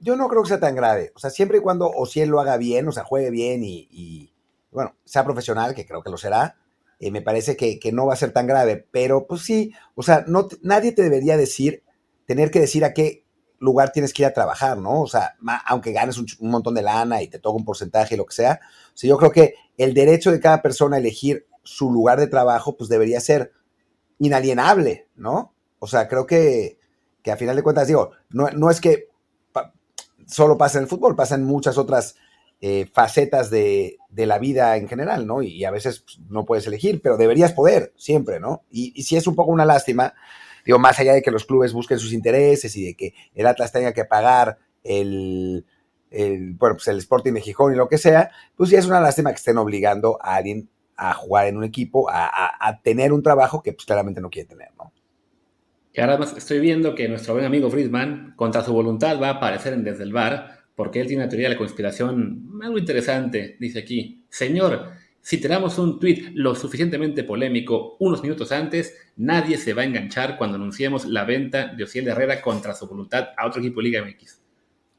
Yo no creo que sea tan grave, o sea, siempre y cuando Ociel lo haga bien, o sea, juegue bien y, bueno, sea profesional, que creo que lo será, eh, me parece que, no va a ser tan grave, pero pues sí, o sea, no, nadie te debería decir, tener que decir a qué lugar tienes que ir a trabajar, ¿no? O sea, aunque ganes un, montón de lana y te toque un porcentaje y lo que sea, o sea, yo creo que el derecho de cada persona a elegir su lugar de trabajo, pues debería ser inalienable, ¿no? O sea, creo que, que a final de cuentas, digo, no, no es que solo pasa en el fútbol, pasa en muchas otras eh, facetas de, la vida en general, ¿no? Y, a veces pues, no puedes elegir, pero deberías poder, siempre, ¿no? Y, si es un poco una lástima, digo, más allá de que los clubes busquen sus intereses y de que el Atlas tenga que pagar el, bueno, pues el Sporting de Gijón y lo que sea, pues sí es una lástima que estén obligando a alguien a jugar en un equipo, a, tener un trabajo que pues claramente no quiere tener, ¿no? Y ahora estoy viendo que nuestro buen amigo Friedman, contra su voluntad, va a aparecer en Desde el Bar porque él tiene una teoría de la conspiración algo interesante. Dice aquí, señor, si tenemos un tweet lo suficientemente polémico unos minutos antes, nadie se va a enganchar cuando anunciemos la venta de Ociel Herrera contra su voluntad a otro equipo de Liga MX.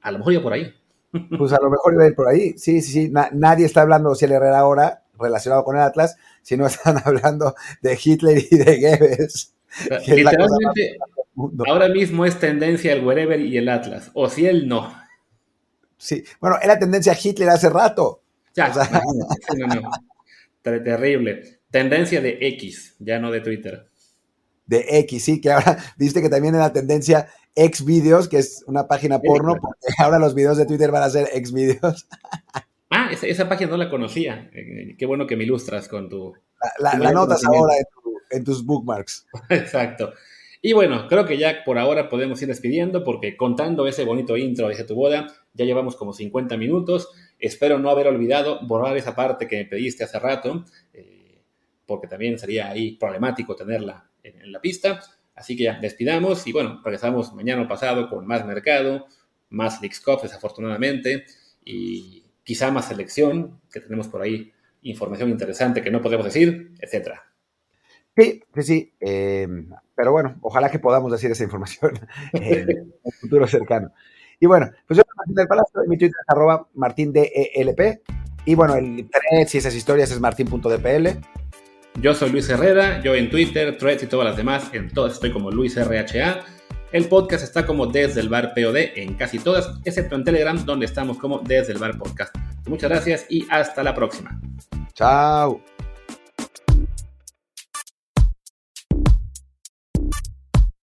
A lo mejor iba por ahí. Pues a lo mejor iba a ir por ahí. Sí, sí, sí. nadie está hablando de Ociel Herrera ahora relacionado con el Atlas, sino están hablando de Hitler y de Goebbels. Literalmente, ahora mismo es tendencia el wherever y el Atlas. Ociel no. Sí, bueno, era tendencia Hitler hace rato. Ya, Terrible. Tendencia de X, ya no de Twitter. De X, sí, que ahora viste que también era tendencia X videos, que es una página porno, porque ahora los videos de Twitter van a ser X videos. Ah, esa, página no la conocía. Eh, qué bueno que me ilustras con tu. La, notas ahora en tus bookmarks. Exacto. Y bueno, creo que ya por ahora podemos ir despidiendo porque contando ese bonito intro de tu boda, ya llevamos como 50 minutos. Espero no haber olvidado borrar esa parte que me pediste hace rato, eh, porque también sería ahí problemático tenerla en, la pista. Así que ya despidamos y bueno, regresamos mañana o pasado con más mercado, más Leagues Cup desafortunadamente y quizá más selección, que tenemos por ahí información interesante que no podemos decir, etcétera. Sí, sí, sí. Eh, pero bueno, ojalá que podamos decir esa información en un futuro cercano. Y bueno, pues yo soy Martín del Palacio, mi Twitter es arroba martindelp. Y bueno, el threads y esas historias es martin.dpl. Yo soy Luis Herrera, yo en Twitter, threads y todas las demás, en todas estoy como Luis RHA. El podcast está como Desde el Bar POD en casi todas, excepto en Telegram, donde estamos como Desde el Bar Podcast. Muchas gracias y hasta la próxima. Chao.